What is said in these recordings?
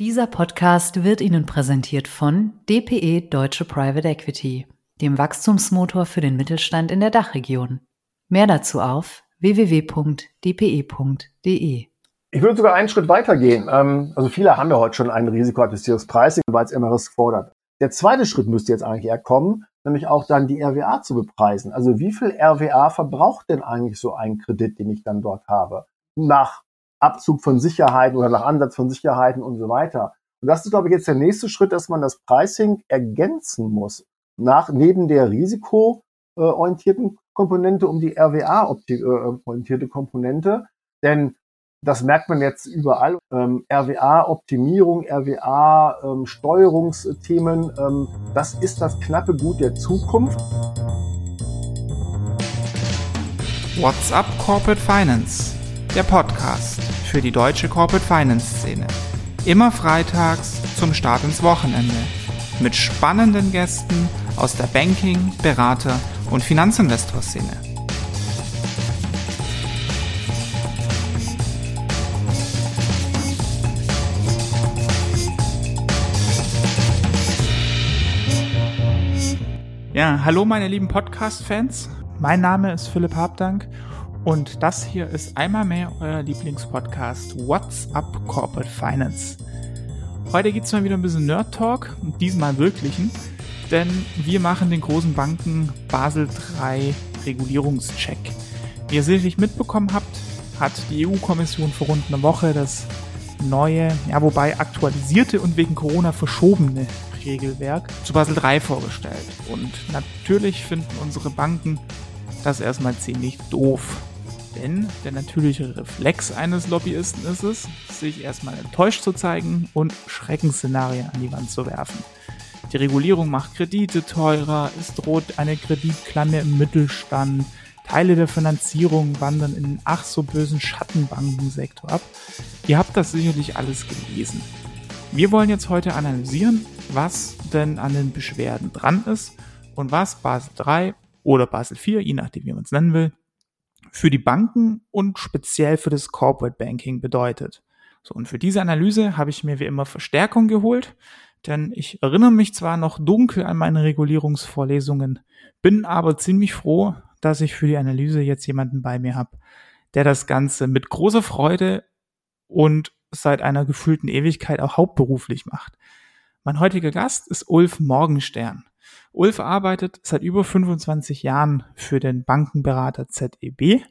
Dieser Podcast wird Ihnen präsentiert von DPE Deutsche Private Equity, dem Wachstumsmotor für den Mittelstand in der Dachregion. Mehr dazu auf www.dpe.de. Ich würde sogar einen Schritt weiter gehen. Ähm, also viele haben ja heute schon ein risikoadjustiertes Pricing, weil es immer Risk fordert. Der zweite Schritt müsste jetzt eigentlich eher kommen, nämlich auch dann die RWA zu bepreisen. Also wie viel RWA verbraucht denn eigentlich so ein Kredit, den ich dann dort habe? Nach Abzug von Sicherheiten oder nach Ansatz von Sicherheiten und so weiter. Und das ist, glaube ich, jetzt der nächste Schritt, dass man das Pricing ergänzen muss. Nach, neben der risikoorientierten Komponente um die RWA-orientierte Komponente. Denn das merkt man jetzt überall. Ähm, RWA-Optimierung, RWA-Steuerungsthemen, ähm, das ist das knappe Gut der Zukunft. What's up Corporate Finance? Der Podcast für die deutsche Corporate Finance Szene. Immer freitags zum Start ins Wochenende. Mit spannenden Gästen aus der Banking-, Berater- und Finanzinvestor-Szene. Ja, hallo meine lieben Podcast-Fans. Mein Name ist Philipp Habdank und das hier ist einmal mehr euer Lieblingspodcast What's Up Corporate Finance. Heute geht es mal wieder ein bisschen Nerd Talk, diesmal wirklichen, denn wir machen den großen Banken Basel III Regulierungscheck. Wie ihr sicherlich mitbekommen habt, hat die EU-Kommission vor rund einer Woche das neue, ja wobei aktualisierte und wegen Corona verschobene Regelwerk zu Basel III vorgestellt. Und natürlich finden unsere Banken das erstmal ziemlich doof. Denn der natürliche Reflex eines Lobbyisten ist es, sich erstmal enttäuscht zu zeigen und Schreckensszenarien an die Wand zu werfen. Die Regulierung macht Kredite teurer, es droht eine Kreditklanne im Mittelstand, Teile der Finanzierung wandern in den ach so bösen Schattenbankensektor ab. Ihr habt das sicherlich alles gelesen. Wir wollen jetzt heute analysieren, was denn an den Beschwerden dran ist und was Basel 3 oder Basel 4, je nachdem wie man es nennen will, für die Banken und speziell für das Corporate Banking bedeutet. So, und für diese Analyse habe ich mir wie immer Verstärkung geholt, denn ich erinnere mich zwar noch dunkel an meine Regulierungsvorlesungen, bin aber ziemlich froh, dass ich für die Analyse jetzt jemanden bei mir habe, der das Ganze mit großer Freude und seit einer gefühlten Ewigkeit auch hauptberuflich macht. Mein heutiger Gast ist Ulf Morgenstern. Ulf arbeitet seit über 25 Jahren für den Bankenberater ZEB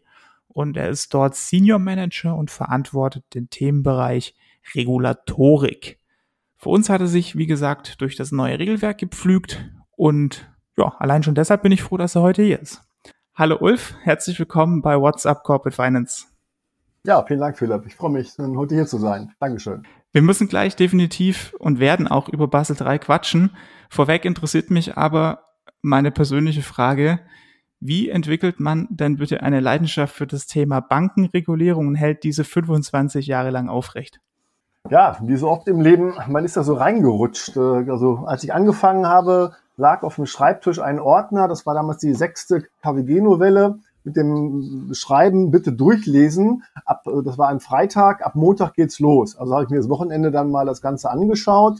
und er ist dort Senior Manager und verantwortet den Themenbereich Regulatorik. Für uns hat er sich, wie gesagt, durch das neue Regelwerk gepflügt und ja, allein schon deshalb bin ich froh, dass er heute hier ist. Hallo Ulf, herzlich willkommen bei WhatsApp Corporate Finance. Ja, vielen Dank, Philipp. Ich freue mich, heute hier zu sein. Dankeschön. Wir müssen gleich definitiv und werden auch über Basel 3 quatschen. Vorweg interessiert mich aber meine persönliche Frage. Wie entwickelt man denn bitte eine Leidenschaft für das Thema Bankenregulierung und hält diese 25 Jahre lang aufrecht? Ja, wie so oft im Leben, man ist da so reingerutscht. Äh, also als ich angefangen habe, lag auf dem Schreibtisch ein Ordner, das war damals die sechste KWG-Novelle mit dem Schreiben bitte durchlesen. Ab, äh, das war ein Freitag, ab Montag geht's los. Also habe ich mir das Wochenende dann mal das Ganze angeschaut.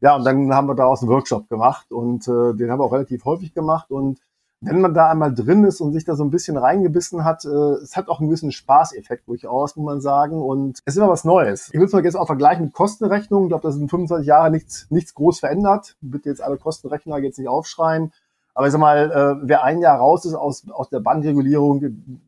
Ja, und dann haben wir daraus einen Workshop gemacht und äh, den haben wir auch relativ häufig gemacht. Und wenn man da einmal drin ist und sich da so ein bisschen reingebissen hat, äh, es hat auch einen gewissen Spaßeffekt durchaus, muss man sagen. Und es ist immer was Neues. Ich will es mal jetzt auch vergleichen mit Kostenrechnungen. Ich glaube, das sind 25 Jahre nichts, nichts groß verändert. Bitte jetzt alle Kostenrechner jetzt nicht aufschreien. Aber ich sag mal, äh, wer ein Jahr raus ist aus, aus der Bankregulierung,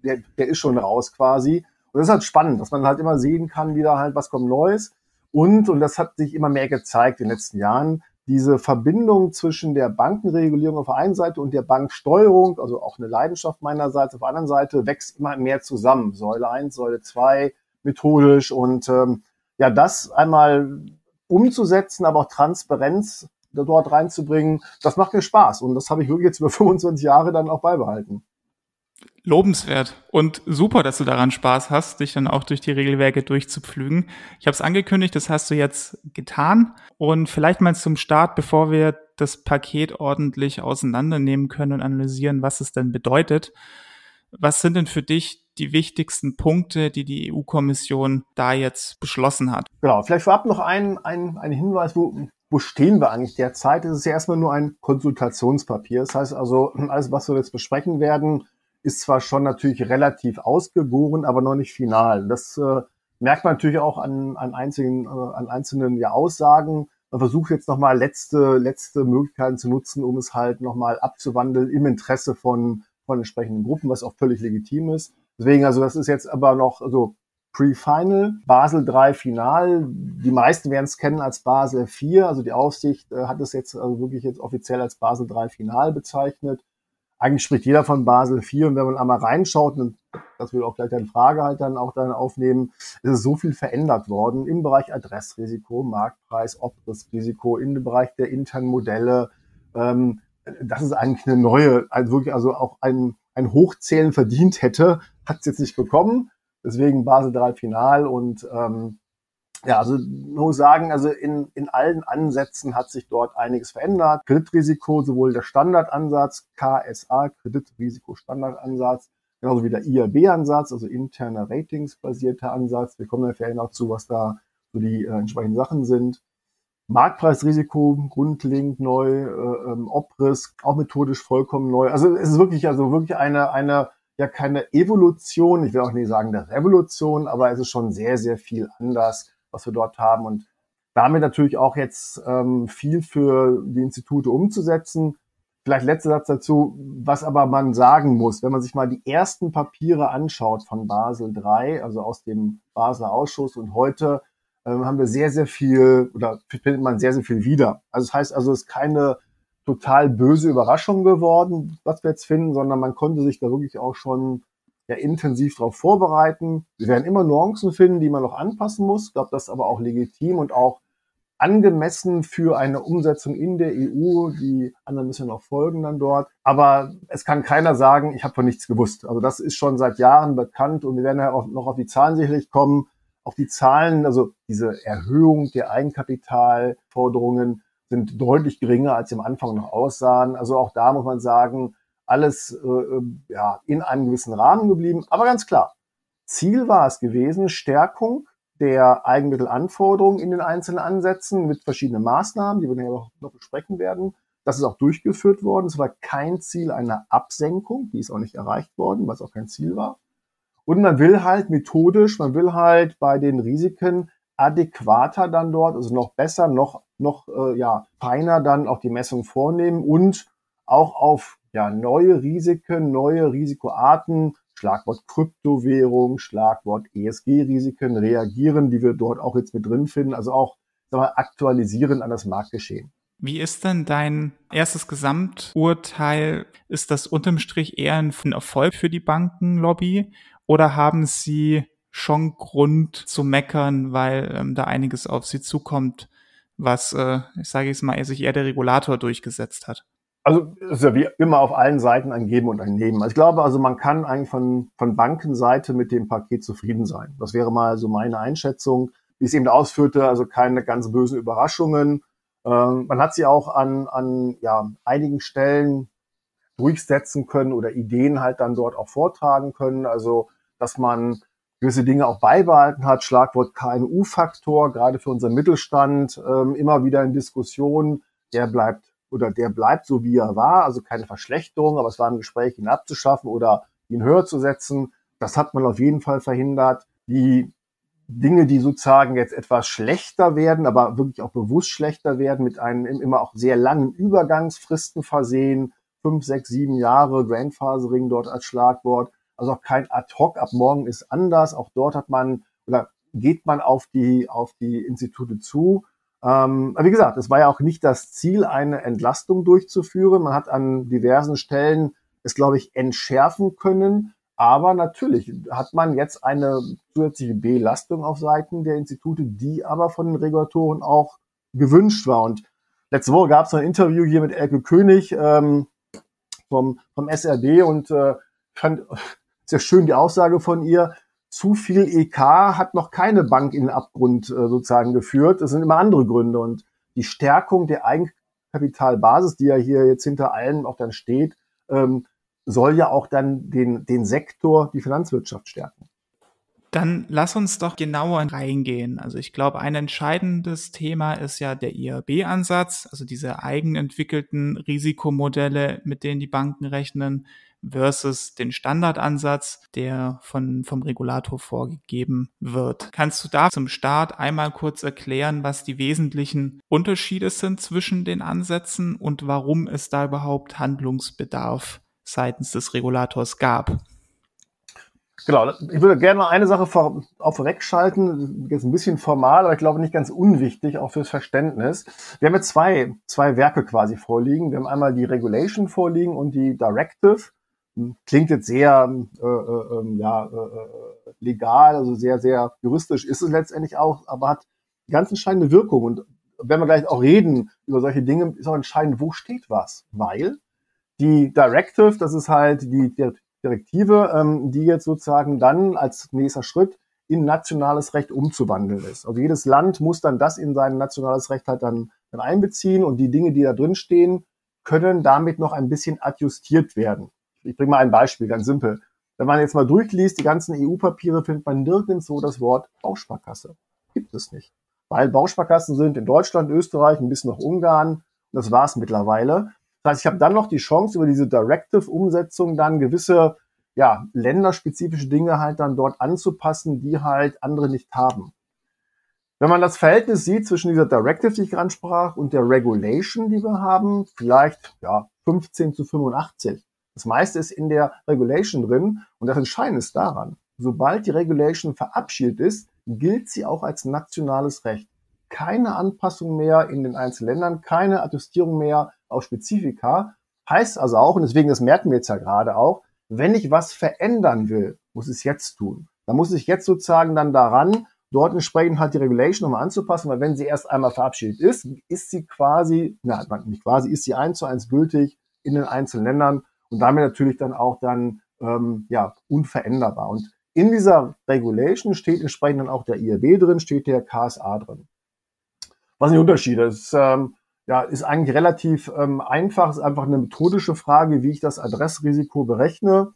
der, der ist schon raus quasi. Und das ist halt spannend, dass man halt immer sehen kann, wie da halt was kommt Neues. Und, und das hat sich immer mehr gezeigt in den letzten Jahren, diese Verbindung zwischen der Bankenregulierung auf der einen Seite und der Banksteuerung, also auch eine Leidenschaft meinerseits, auf der anderen Seite wächst immer mehr zusammen. Säule 1, Säule 2, methodisch und ähm, ja, das einmal umzusetzen, aber auch Transparenz dort reinzubringen, das macht mir Spaß. Und das habe ich wirklich jetzt über 25 Jahre dann auch beibehalten. Lobenswert und super, dass du daran Spaß hast, dich dann auch durch die Regelwerke durchzupflügen. Ich habe es angekündigt, das hast du jetzt getan. Und vielleicht mal zum Start, bevor wir das Paket ordentlich auseinandernehmen können und analysieren, was es denn bedeutet. Was sind denn für dich die wichtigsten Punkte, die die EU-Kommission da jetzt beschlossen hat. Genau, vielleicht vorab noch ein, ein, ein Hinweis, wo, wo stehen wir eigentlich derzeit? Es ist ja erstmal nur ein Konsultationspapier. Das heißt also, alles, was wir jetzt besprechen werden, ist zwar schon natürlich relativ ausgegoren, aber noch nicht final. Das äh, merkt man natürlich auch an, an einzelnen, äh, an einzelnen ja, Aussagen. Man versucht jetzt nochmal letzte, letzte Möglichkeiten zu nutzen, um es halt nochmal abzuwandeln im Interesse von, von entsprechenden Gruppen, was auch völlig legitim ist. Deswegen, also das ist jetzt aber noch so Pre-Final, Basel 3 Final. Die meisten werden es kennen als Basel 4. Also die Aufsicht äh, hat es jetzt also wirklich jetzt offiziell als Basel 3 Final bezeichnet eigentlich spricht jeder von Basel IV und wenn man einmal reinschaut, und das will auch gleich deine Frage halt dann auch dann aufnehmen, ist es so viel verändert worden im Bereich Adressrisiko, Marktpreis, Obrissrisiko, dem Bereich der internen Modelle. Ähm, das ist eigentlich eine neue, also wirklich also auch ein, ein Hochzählen verdient hätte, hat es jetzt nicht bekommen. Deswegen Basel III Final und ähm, ja, also muss sagen, also in, in allen Ansätzen hat sich dort einiges verändert. Kreditrisiko, sowohl der Standardansatz, KSA, Kreditrisiko-Standardansatz, genauso wie der IRB-Ansatz, also interner Ratings-basierter Ansatz. Wir kommen ja vielleicht noch zu, was da so die äh, entsprechenden Sachen sind. Marktpreisrisiko grundlegend neu, äh, ähm, Obriss auch methodisch vollkommen neu. Also es ist wirklich, also wirklich eine, eine ja keine Evolution, ich will auch nicht sagen eine Revolution, aber es ist schon sehr, sehr viel anders was wir dort haben und damit natürlich auch jetzt ähm, viel für die Institute umzusetzen. Vielleicht letzter Satz dazu, was aber man sagen muss, wenn man sich mal die ersten Papiere anschaut von Basel III, also aus dem Basler Ausschuss und heute ähm, haben wir sehr, sehr viel oder findet man sehr, sehr viel wieder. Also das heißt also, es ist keine total böse Überraschung geworden, was wir jetzt finden, sondern man konnte sich da wirklich auch schon ja intensiv darauf vorbereiten. Wir werden immer Nuancen finden, die man noch anpassen muss. Ich glaube, das ist aber auch legitim und auch angemessen für eine Umsetzung in der EU. Die anderen müssen noch folgen dann dort. Aber es kann keiner sagen, ich habe von nichts gewusst. Also das ist schon seit Jahren bekannt und wir werden ja auch noch auf die Zahlen sicherlich kommen. Auch die Zahlen, also diese Erhöhung der Eigenkapitalforderungen sind deutlich geringer, als sie am Anfang noch aussahen. Also auch da muss man sagen, alles äh, äh, ja, in einem gewissen Rahmen geblieben. Aber ganz klar, Ziel war es gewesen, Stärkung der Eigenmittelanforderungen in den einzelnen Ansätzen mit verschiedenen Maßnahmen, die wir ja noch besprechen werden. Das ist auch durchgeführt worden. Es war kein Ziel einer Absenkung, die ist auch nicht erreicht worden, was auch kein Ziel war. Und man will halt methodisch, man will halt bei den Risiken adäquater dann dort, also noch besser, noch, noch äh, ja, feiner dann auch die Messung vornehmen und auch auf ja, neue Risiken, neue Risikoarten, Schlagwort Kryptowährung, Schlagwort ESG-Risiken reagieren, die wir dort auch jetzt mit drin finden, also auch wir, aktualisieren an das Marktgeschehen. Wie ist denn dein erstes Gesamturteil? Ist das unterm Strich eher ein Erfolg für die Bankenlobby oder haben sie schon Grund zu meckern, weil ähm, da einiges auf sie zukommt, was, äh, ich sage jetzt mal, sich eher der Regulator durchgesetzt hat? Also ist ja wie immer auf allen Seiten ein Geben und ein Nehmen. Also ich glaube, also man kann eigentlich von, von Bankenseite mit dem Paket zufrieden sein. Das wäre mal so meine Einschätzung. Wie es eben ausführte, also keine ganz bösen Überraschungen. Ähm, man hat sie auch an, an ja, einigen Stellen durchsetzen können oder Ideen halt dann dort auch vortragen können. Also dass man gewisse Dinge auch beibehalten hat. Schlagwort KMU-Faktor, gerade für unseren Mittelstand, ähm, immer wieder in Diskussionen. Der bleibt oder der bleibt so, wie er war, also keine Verschlechterung, aber es war im Gespräch, ihn abzuschaffen oder ihn höher zu setzen. Das hat man auf jeden Fall verhindert. Die Dinge, die sozusagen jetzt etwas schlechter werden, aber wirklich auch bewusst schlechter werden, mit einem immer auch sehr langen Übergangsfristen versehen, fünf, sechs, sieben Jahre, Grandfathering dort als Schlagwort. Also auch kein Ad-Hoc, ab morgen ist anders. Auch dort hat man oder geht man auf die, auf die Institute zu ähm, wie gesagt, es war ja auch nicht das Ziel, eine Entlastung durchzuführen. Man hat an diversen Stellen es, glaube ich, entschärfen können. Aber natürlich hat man jetzt eine zusätzliche Belastung auf Seiten der Institute, die aber von den Regulatoren auch gewünscht war. Und letzte Woche gab es ein Interview hier mit Elke König ähm, vom, vom SRB und äh, fand sehr schön die Aussage von ihr zu viel EK hat noch keine Bank in den Abgrund äh, sozusagen geführt. Das sind immer andere Gründe. Und die Stärkung der Eigenkapitalbasis, die ja hier jetzt hinter allem auch dann steht, ähm, soll ja auch dann den, den Sektor, die Finanzwirtschaft stärken. Dann lass uns doch genauer reingehen. Also ich glaube, ein entscheidendes Thema ist ja der IRB-Ansatz, also diese eigenentwickelten Risikomodelle, mit denen die Banken rechnen, versus den Standardansatz, der von, vom Regulator vorgegeben wird. Kannst du da zum Start einmal kurz erklären, was die wesentlichen Unterschiede sind zwischen den Ansätzen und warum es da überhaupt Handlungsbedarf seitens des Regulators gab? Genau, ich würde gerne noch eine Sache vor, auf schalten, jetzt ein bisschen formal, aber ich glaube nicht ganz unwichtig, auch fürs Verständnis. Wir haben jetzt zwei, zwei Werke quasi vorliegen. Wir haben einmal die Regulation vorliegen und die Directive. Klingt jetzt sehr äh, äh, ähm, ja, äh, legal, also sehr, sehr juristisch ist es letztendlich auch, aber hat ganz entscheidende Wirkung. Und wenn wir gleich auch reden über solche Dinge, ist auch entscheidend, wo steht was. Weil die Directive, das ist halt die, die Direktive, ähm, die jetzt sozusagen dann als nächster Schritt in nationales Recht umzuwandeln ist. Also jedes Land muss dann das in sein nationales Recht halt dann, dann einbeziehen und die Dinge, die da drin stehen, können damit noch ein bisschen adjustiert werden. Ich bringe mal ein Beispiel, ganz simpel. Wenn man jetzt mal durchliest, die ganzen EU-Papiere findet man nirgendwo das Wort Bausparkasse. Gibt es nicht. Weil Bausparkassen sind in Deutschland, Österreich, ein bisschen noch Ungarn. Und das war's mittlerweile. Das heißt, ich habe dann noch die Chance, über diese Directive-Umsetzung dann gewisse ja, länderspezifische Dinge halt dann dort anzupassen, die halt andere nicht haben. Wenn man das Verhältnis sieht zwischen dieser Directive, die ich gerade sprach, und der Regulation, die wir haben, vielleicht ja 15 zu 85. Das meiste ist in der Regulation drin und das Entscheidende ist daran, sobald die Regulation verabschiedet ist, gilt sie auch als nationales Recht. Keine Anpassung mehr in den einzelnen Ländern, keine Adjustierung mehr auf Spezifika. Heißt also auch, und deswegen, das merken wir jetzt ja gerade auch, wenn ich was verändern will, muss ich es jetzt tun. Da muss ich jetzt sozusagen dann daran, dort entsprechend halt die Regulation nochmal anzupassen, weil wenn sie erst einmal verabschiedet ist, ist sie quasi, na, nicht quasi, ist sie eins zu eins gültig in den einzelnen Ländern und damit natürlich dann auch dann, ähm, ja, unveränderbar. Und in dieser Regulation steht entsprechend dann auch der IRB drin, steht der KSA drin. Was sind die Unterschiede? Das ist, ähm, ja, ist eigentlich relativ ähm, einfach. Ist einfach eine methodische Frage, wie ich das Adressrisiko berechne.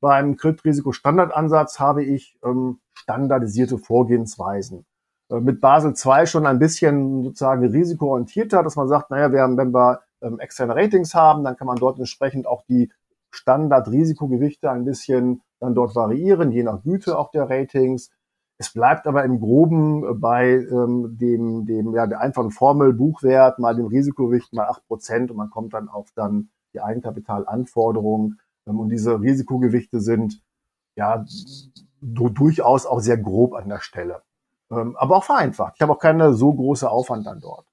Beim Kreditrisiko-Standardansatz habe ich ähm, standardisierte Vorgehensweisen. Äh, mit Basel II schon ein bisschen sozusagen risikoorientierter, dass man sagt, naja, wir haben, wenn wir ähm, externe Ratings haben, dann kann man dort entsprechend auch die Standardrisikogewichte ein bisschen dann dort variieren, je nach Güte auch der Ratings. Es bleibt aber im Groben äh, bei ähm, dem, dem ja, der einfachen Formel Buchwert mal dem Risikogewicht mal acht Prozent und man kommt dann auf dann die Eigenkapitalanforderungen. Ähm, und diese Risikogewichte sind ja durchaus auch sehr grob an der Stelle. Ähm, aber auch vereinfacht. Ich habe auch keine so große Aufwand dann dort.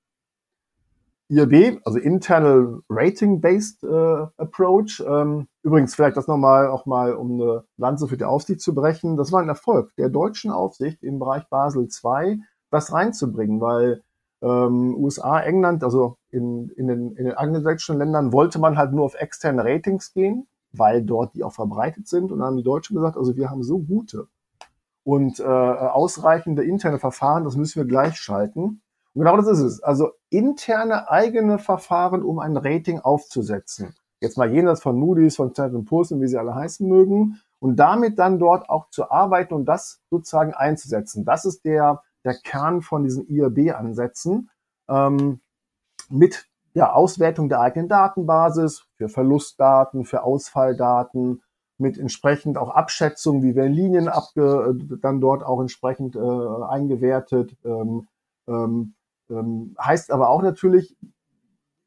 IRB, also Internal Rating Based äh, Approach. Ähm, übrigens vielleicht das nochmal auch mal, um eine Lanze für die Aufsicht zu brechen. Das war ein Erfolg der deutschen Aufsicht im Bereich Basel II, das reinzubringen, weil ähm, USA, England, also in, in den, in den angelsächsischen Ländern wollte man halt nur auf externe Ratings gehen, weil dort die auch verbreitet sind. Und dann haben die Deutschen gesagt, also wir haben so gute und äh, ausreichende interne Verfahren, das müssen wir gleichschalten. Und genau das ist es. Also interne eigene Verfahren, um ein Rating aufzusetzen. Jetzt mal jenseits von Moody's, von Standard Poor's und wie sie alle heißen mögen. Und damit dann dort auch zu arbeiten und das sozusagen einzusetzen. Das ist der, der Kern von diesen IRB-Ansätzen. Ähm, mit ja, Auswertung der eigenen Datenbasis für Verlustdaten, für Ausfalldaten, mit entsprechend auch Abschätzung, wie werden Linien abge, dann dort auch entsprechend äh, eingewertet, ähm, ähm, ähm, heißt aber auch natürlich,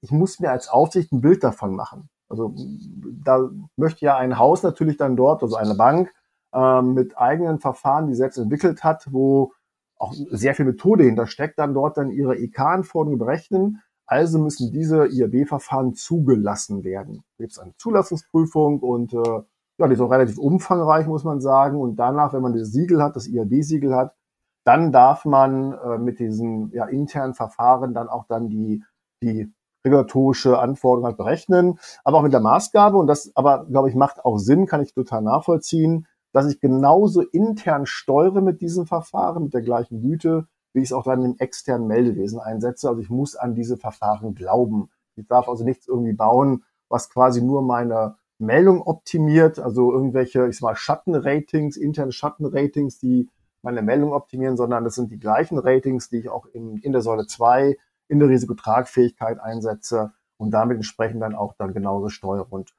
ich muss mir als Aufsicht ein Bild davon machen. Also da möchte ja ein Haus natürlich dann dort, also eine Bank, ähm, mit eigenen Verfahren, die selbst entwickelt hat, wo auch sehr viel Methode hintersteckt, dann dort dann ihre EK-Anforderungen berechnen. Also müssen diese IAB-Verfahren zugelassen werden. Da gibt es eine Zulassungsprüfung und äh, ja, die ist auch relativ umfangreich, muss man sagen. Und danach, wenn man das Siegel hat, das IAB-Siegel hat, dann darf man äh, mit diesen ja, internen Verfahren dann auch dann die, die regulatorische Anforderung halt berechnen, aber auch mit der Maßgabe, und das aber, glaube ich, macht auch Sinn, kann ich total nachvollziehen, dass ich genauso intern steuere mit diesem Verfahren, mit der gleichen Güte, wie ich es auch dann im externen Meldewesen einsetze. Also ich muss an diese Verfahren glauben. Ich darf also nichts irgendwie bauen, was quasi nur meine Meldung optimiert, also irgendwelche, ich sag mal, Schattenratings, interne Schattenratings, die meine Meldung optimieren, sondern das sind die gleichen Ratings, die ich auch in, in der Säule 2 in der Risikotragfähigkeit einsetze und damit entsprechend dann auch dann genauso steuere. Und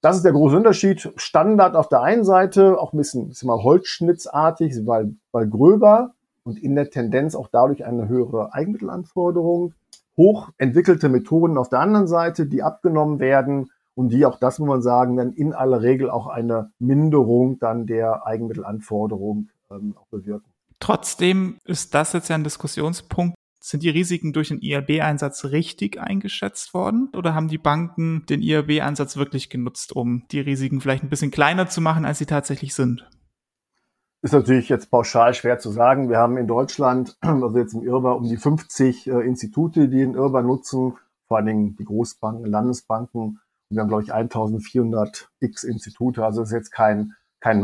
das ist der große Unterschied. Standard auf der einen Seite, auch ein bisschen, ist mal holzschnittsartig, weil, weil gröber und in der Tendenz auch dadurch eine höhere Eigenmittelanforderung. Hochentwickelte Methoden auf der anderen Seite, die abgenommen werden und die auch das muss man sagen, dann in aller Regel auch eine Minderung dann der Eigenmittelanforderung ähm, auch bewirken. Trotzdem ist das jetzt ja ein Diskussionspunkt. Sind die Risiken durch den IRB-Einsatz richtig eingeschätzt worden oder haben die Banken den IRB-Einsatz wirklich genutzt, um die Risiken vielleicht ein bisschen kleiner zu machen, als sie tatsächlich sind? Ist natürlich jetzt pauschal schwer zu sagen. Wir haben in Deutschland, also jetzt im IRBA, um die 50 äh, Institute, die den IRBA nutzen, vor allen Dingen die Großbanken, Landesbanken. Und wir haben, glaube ich, 1400 X Institute. Also das ist jetzt kein, kein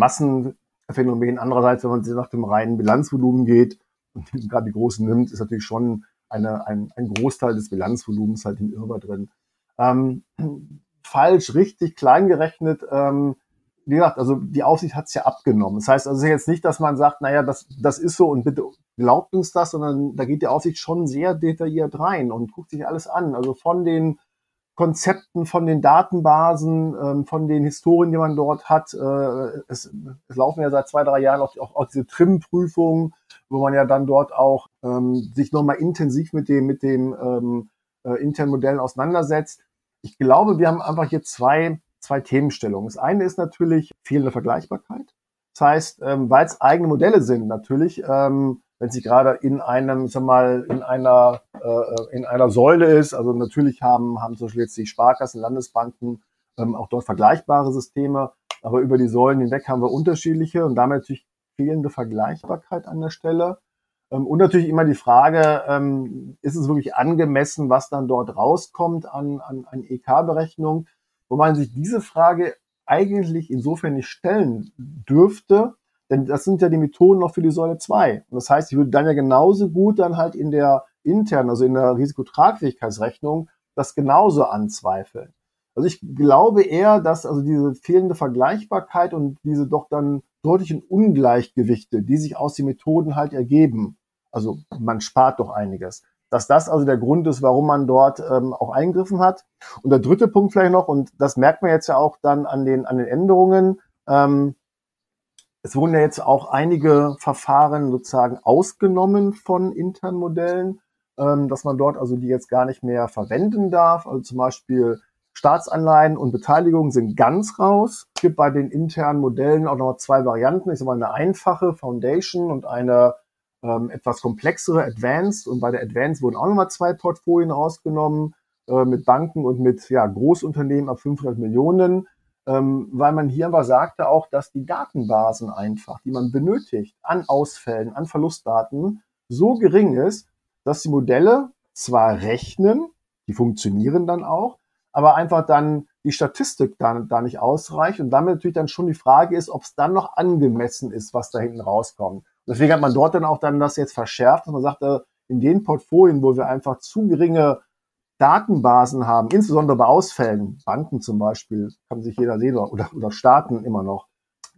Massenphänomen. Andererseits, wenn man nach dem reinen Bilanzvolumen geht, und gerade die großen nimmt, ist natürlich schon eine, ein, ein Großteil des Bilanzvolumens halt im Irrbar drin. Ähm, falsch, richtig, klein gerechnet. Ähm, wie gesagt, also die Aufsicht hat es ja abgenommen. Das heißt also jetzt nicht, dass man sagt, naja, das, das ist so und bitte glaubt uns das, sondern da geht die Aufsicht schon sehr detailliert rein und guckt sich alles an. Also von den Konzepten, von den Datenbasen, ähm, von den Historien, die man dort hat. Äh, es, laufen ja seit zwei, drei Jahren auch, auch, auch diese Trim-Prüfungen, wo man ja dann dort auch ähm, sich nochmal intensiv mit dem, mit dem ähm, äh, internen Modellen auseinandersetzt. Ich glaube, wir haben einfach hier zwei, zwei Themenstellungen. Das eine ist natürlich fehlende Vergleichbarkeit. Das heißt, ähm, weil es eigene Modelle sind, natürlich, ähm, wenn sie gerade in einem, sag mal, in einer, äh, in einer Säule ist. Also natürlich haben, haben zum Beispiel jetzt die Sparkassen, Landesbanken ähm, auch dort vergleichbare Systeme, aber über die Säulen hinweg haben wir unterschiedliche und damit natürlich fehlende Vergleichbarkeit an der Stelle. Ähm, und natürlich immer die Frage, ähm, ist es wirklich angemessen, was dann dort rauskommt an, an, an EK-Berechnung, wo man sich diese Frage eigentlich insofern nicht stellen dürfte, denn das sind ja die Methoden noch für die Säule 2. Und das heißt, ich würde dann ja genauso gut dann halt in der internen, also in der Risikotragfähigkeitsrechnung, das genauso anzweifeln. Also ich glaube eher, dass also diese fehlende Vergleichbarkeit und diese doch dann deutlichen Ungleichgewichte, die sich aus den Methoden halt ergeben, also man spart doch einiges, dass das also der Grund ist, warum man dort ähm, auch eingriffen hat. Und der dritte Punkt vielleicht noch, und das merkt man jetzt ja auch dann an den, an den Änderungen, ähm, es wurden ja jetzt auch einige Verfahren sozusagen ausgenommen von internen Modellen, ähm, dass man dort also die jetzt gar nicht mehr verwenden darf. Also zum Beispiel Staatsanleihen und Beteiligungen sind ganz raus. Es gibt bei den internen Modellen auch noch zwei Varianten. Ich sage mal eine einfache Foundation und eine ähm, etwas komplexere Advanced. Und bei der Advanced wurden auch nochmal zwei Portfolien rausgenommen äh, mit Banken und mit ja, Großunternehmen ab 500 Millionen ähm, weil man hier aber sagte auch, dass die Datenbasen einfach, die man benötigt an Ausfällen, an Verlustdaten, so gering ist, dass die Modelle zwar rechnen, die funktionieren dann auch, aber einfach dann die Statistik da, da nicht ausreicht und damit natürlich dann schon die Frage ist, ob es dann noch angemessen ist, was da hinten rauskommt. deswegen hat man dort dann auch dann das jetzt verschärft, dass man sagte, in den Portfolien, wo wir einfach zu geringe Datenbasen haben, insbesondere bei Ausfällen, Banken zum Beispiel, kann sich jeder sehen, oder, oder Staaten immer noch,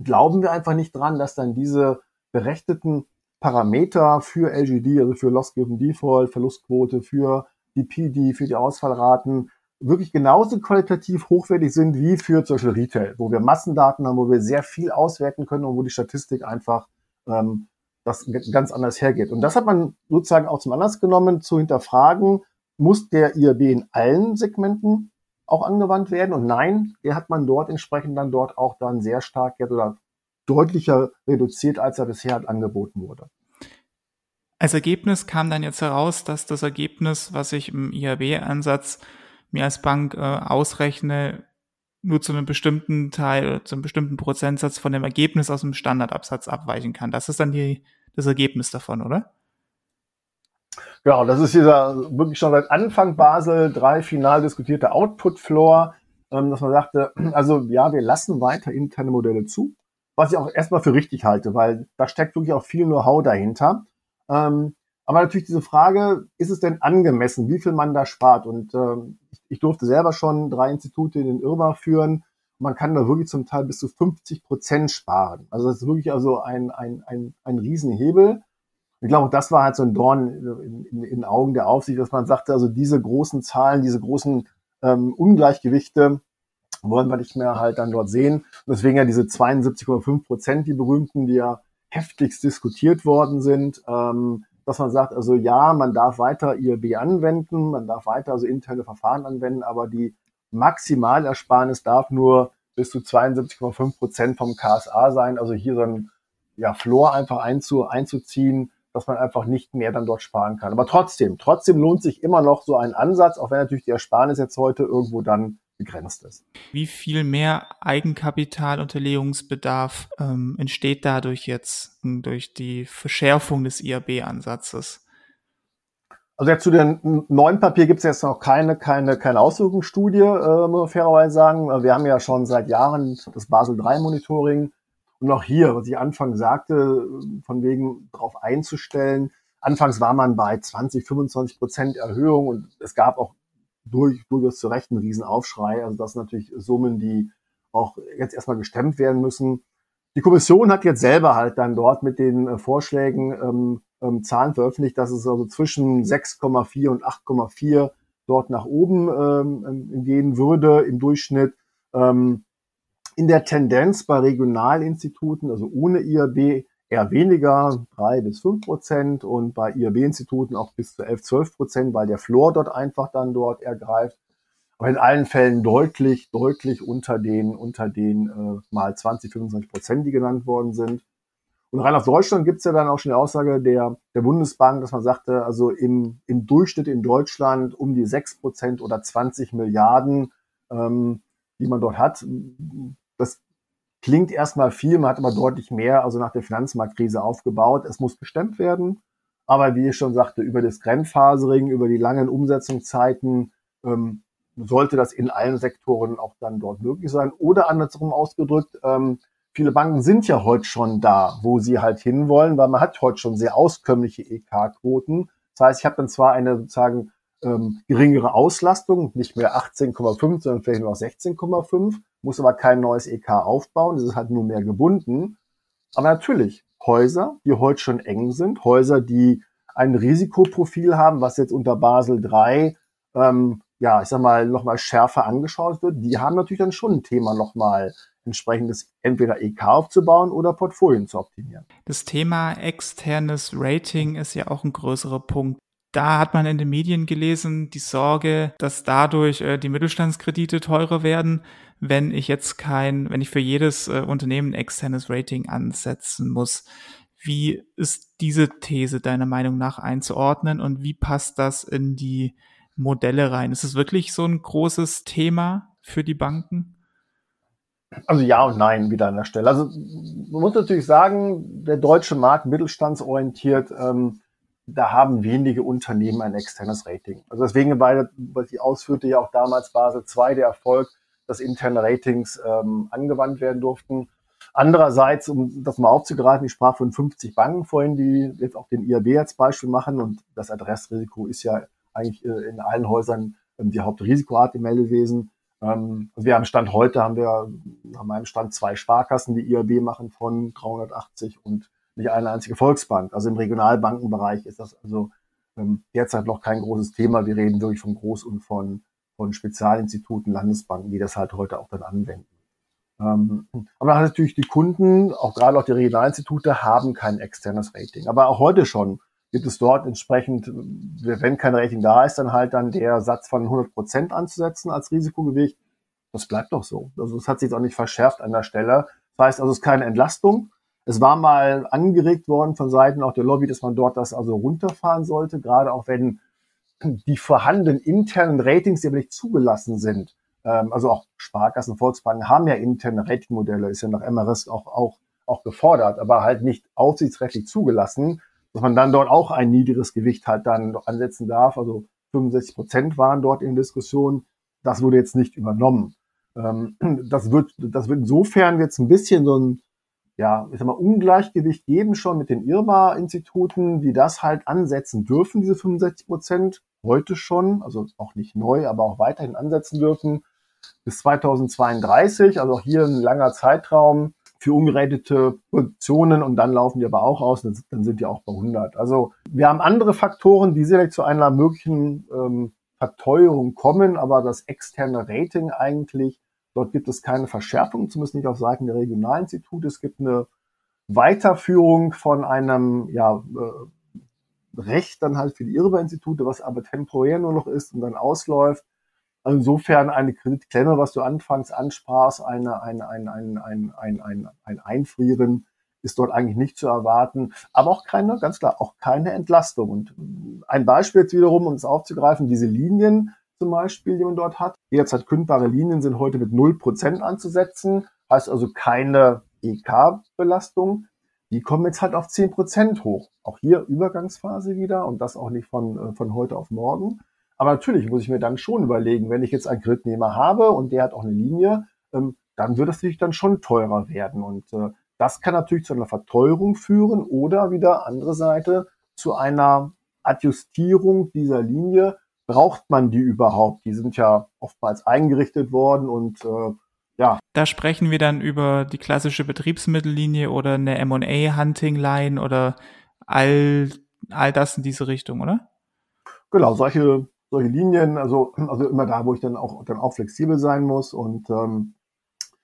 glauben wir einfach nicht dran, dass dann diese berechteten Parameter für LGD, also für Loss Given Default, Verlustquote, für die PD, für die Ausfallraten, wirklich genauso qualitativ hochwertig sind wie für zum Beispiel Retail, wo wir Massendaten haben, wo wir sehr viel auswerten können und wo die Statistik einfach ähm, das ganz anders hergeht. Und das hat man sozusagen auch zum Anlass genommen, zu hinterfragen, muss der IRB in allen Segmenten auch angewandt werden? Und nein, der hat man dort entsprechend dann dort auch dann sehr stark oder deutlicher reduziert, als er bisher halt angeboten wurde. Als Ergebnis kam dann jetzt heraus, dass das Ergebnis, was ich im IRB-Ansatz mir als Bank äh, ausrechne, nur zu einem bestimmten Teil, zu einem bestimmten Prozentsatz von dem Ergebnis aus dem Standardabsatz abweichen kann. Das ist dann die, das Ergebnis davon, oder? Genau, das ist dieser wirklich schon seit Anfang Basel drei final diskutierte Output-Floor, ähm, dass man sagte, also ja, wir lassen weiter interne Modelle zu, was ich auch erstmal für richtig halte, weil da steckt wirklich auch viel Know-how dahinter. Ähm, aber natürlich diese Frage, ist es denn angemessen, wie viel man da spart? Und ähm, ich, ich durfte selber schon drei Institute in den Irrbar führen man kann da wirklich zum Teil bis zu 50 Prozent sparen. Also das ist wirklich also ein, ein, ein, ein Riesenhebel. Ich glaube, das war halt so ein Dorn in, in, in Augen der Aufsicht, dass man sagte, also diese großen Zahlen, diese großen ähm, Ungleichgewichte wollen wir nicht mehr halt dann dort sehen. Und deswegen ja diese 72,5 Prozent, die berühmten, die ja heftigst diskutiert worden sind, ähm, dass man sagt, also ja, man darf weiter IRB anwenden, man darf weiter also interne Verfahren anwenden, aber die Maximalersparnis darf nur bis zu 72,5 Prozent vom KSA sein. Also hier so ein ja, Floor einfach einzu, einzuziehen, dass man einfach nicht mehr dann dort sparen kann. Aber trotzdem, trotzdem lohnt sich immer noch so ein Ansatz, auch wenn natürlich die Ersparnis jetzt heute irgendwo dann begrenzt ist. Wie viel mehr Eigenkapitalunterlegungsbedarf ähm, entsteht dadurch jetzt durch die Verschärfung des IAB-Ansatzes? Also jetzt zu dem neuen Papier gibt es jetzt noch keine, keine, keine Auswirkungsstudie, äh, muss man fairerweise sagen. Wir haben ja schon seit Jahren das Basel III Monitoring. Und auch hier, was ich anfangs sagte, von wegen darauf einzustellen. Anfangs war man bei 20, 25 Prozent Erhöhung und es gab auch durch, durchaus zu Recht einen Riesenaufschrei. Also das sind natürlich Summen, die auch jetzt erstmal gestemmt werden müssen. Die Kommission hat jetzt selber halt dann dort mit den äh, Vorschlägen ähm, ähm, Zahlen veröffentlicht, dass es also zwischen 6,4 und 8,4 dort nach oben ähm, ähm, gehen würde im Durchschnitt. Ähm, in der Tendenz bei Regionalinstituten, also ohne IAB, eher weniger, drei bis fünf Prozent und bei IAB-Instituten auch bis zu 11, 12 Prozent, weil der Floor dort einfach dann dort ergreift. Aber in allen Fällen deutlich, deutlich unter den, unter den äh, mal 20, 25 Prozent, die genannt worden sind. Und rein auf Deutschland gibt es ja dann auch schon die Aussage der, der Bundesbank, dass man sagte, also im, im Durchschnitt in Deutschland um die 6 Prozent oder 20 Milliarden, ähm, die man dort hat. Das klingt erstmal viel, man hat aber deutlich mehr, also nach der Finanzmarktkrise aufgebaut. Es muss gestemmt werden. Aber wie ich schon sagte, über das Grenzfasering, über die langen Umsetzungszeiten ähm, sollte das in allen Sektoren auch dann dort möglich sein. Oder andersrum ausgedrückt, ähm, viele Banken sind ja heute schon da, wo sie halt hinwollen, weil man hat heute schon sehr auskömmliche EK-Quoten. Das heißt, ich habe dann zwar eine sozusagen ähm, geringere Auslastung, nicht mehr 18,5, sondern vielleicht nur noch 16,5, muss aber kein neues EK aufbauen, das ist halt nur mehr gebunden. Aber natürlich, Häuser, die heute schon eng sind, Häuser, die ein Risikoprofil haben, was jetzt unter Basel III ähm, ja, ich sag mal, nochmal schärfer angeschaut wird, die haben natürlich dann schon ein Thema nochmal entsprechendes entweder EK aufzubauen oder Portfolien zu optimieren. Das Thema externes Rating ist ja auch ein größerer Punkt. Da hat man in den Medien gelesen, die Sorge, dass dadurch äh, die Mittelstandskredite teurer werden, wenn ich jetzt kein, wenn ich für jedes äh, Unternehmen ein externes Rating ansetzen muss. Wie ist diese These deiner Meinung nach einzuordnen und wie passt das in die Modelle rein? Ist es wirklich so ein großes Thema für die Banken? Also ja und nein wieder an der Stelle. Also man muss natürlich sagen, der deutsche Markt mittelstandsorientiert, ähm, da haben wenige Unternehmen ein externes Rating. Also deswegen war, was ich ausführte, ja auch damals Basel II der Erfolg, dass interne Ratings ähm, angewandt werden durften. Andererseits, um das mal aufzugreifen, ich sprach von 50 Banken vorhin, die jetzt auch den IAB als Beispiel machen und das Adressrisiko ist ja eigentlich äh, in allen Häusern ähm, die Hauptrisikoart im Meldewesen. Ähm, also wir haben Stand heute, haben wir nach meinem Stand zwei Sparkassen, die IAB machen von 380 und nicht eine einzige Volksbank. Also im Regionalbankenbereich ist das also ähm, derzeit noch kein großes Thema. Wir reden wirklich von Groß- und von, von Spezialinstituten, Landesbanken, die das halt heute auch dann anwenden. Ähm, aber natürlich die Kunden, auch gerade auch die Regionalinstitute, haben kein externes Rating. Aber auch heute schon gibt es dort entsprechend, wenn kein Rating da ist, dann halt dann der Satz von 100 Prozent anzusetzen als Risikogewicht. Das bleibt doch so. Also das hat sich auch nicht verschärft an der Stelle. Das heißt also, es ist keine Entlastung. Es war mal angeregt worden von Seiten auch der Lobby, dass man dort das also runterfahren sollte, gerade auch wenn die vorhandenen internen Ratings, die aber nicht zugelassen sind, ähm, also auch Sparkassen, Volksbanken haben ja interne Ratingmodelle, ist ja nach MRS auch, auch, auch gefordert, aber halt nicht aufsichtsrechtlich zugelassen dass man dann dort auch ein niedriges Gewicht halt dann ansetzen darf. Also 65 Prozent waren dort in Diskussion. Das wurde jetzt nicht übernommen. Ähm, das wird, das wird insofern jetzt ein bisschen so ein, ja, ich sag mal, Ungleichgewicht geben schon mit den IRBA-Instituten, die das halt ansetzen dürfen, diese 65 Prozent, heute schon, also auch nicht neu, aber auch weiterhin ansetzen dürfen. bis 2032, also auch hier ein langer Zeitraum für ungerettete Positionen und dann laufen die aber auch aus, dann sind die auch bei 100. Also wir haben andere Faktoren, die sicherlich zu einer möglichen ähm, Verteuerung kommen, aber das externe Rating eigentlich, dort gibt es keine Verschärfung, zumindest nicht auf Seiten der Regionalinstitute. Es gibt eine Weiterführung von einem ja, äh, Recht dann halt für die IRBA-Institute, was aber temporär nur noch ist und dann ausläuft. Also insofern eine Kreditklemme, was du anfangs ansprachst, eine, ein, ein, ein, ein, ein, ein Einfrieren ist dort eigentlich nicht zu erwarten. Aber auch keine, ganz klar, auch keine Entlastung. Und ein Beispiel jetzt wiederum, um es aufzugreifen, diese Linien zum Beispiel, die man dort hat. Jederzeit kündbare Linien sind heute mit 0% anzusetzen, heißt also keine EK-Belastung. Die kommen jetzt halt auf 10% hoch. Auch hier Übergangsphase wieder und das auch nicht von, äh, von heute auf morgen. Aber natürlich muss ich mir dann schon überlegen, wenn ich jetzt einen Kreditnehmer habe und der hat auch eine Linie, ähm, dann wird es natürlich dann schon teurer werden. Und äh, das kann natürlich zu einer Verteuerung führen oder wieder andere Seite zu einer Adjustierung dieser Linie. Braucht man die überhaupt? Die sind ja oftmals eingerichtet worden und äh, ja. Da sprechen wir dann über die klassische Betriebsmittellinie oder eine M&A-Hunting-Line oder all, all das in diese Richtung, oder? Genau, solche solche Linien, also, also immer da, wo ich dann auch, dann auch flexibel sein muss und ähm,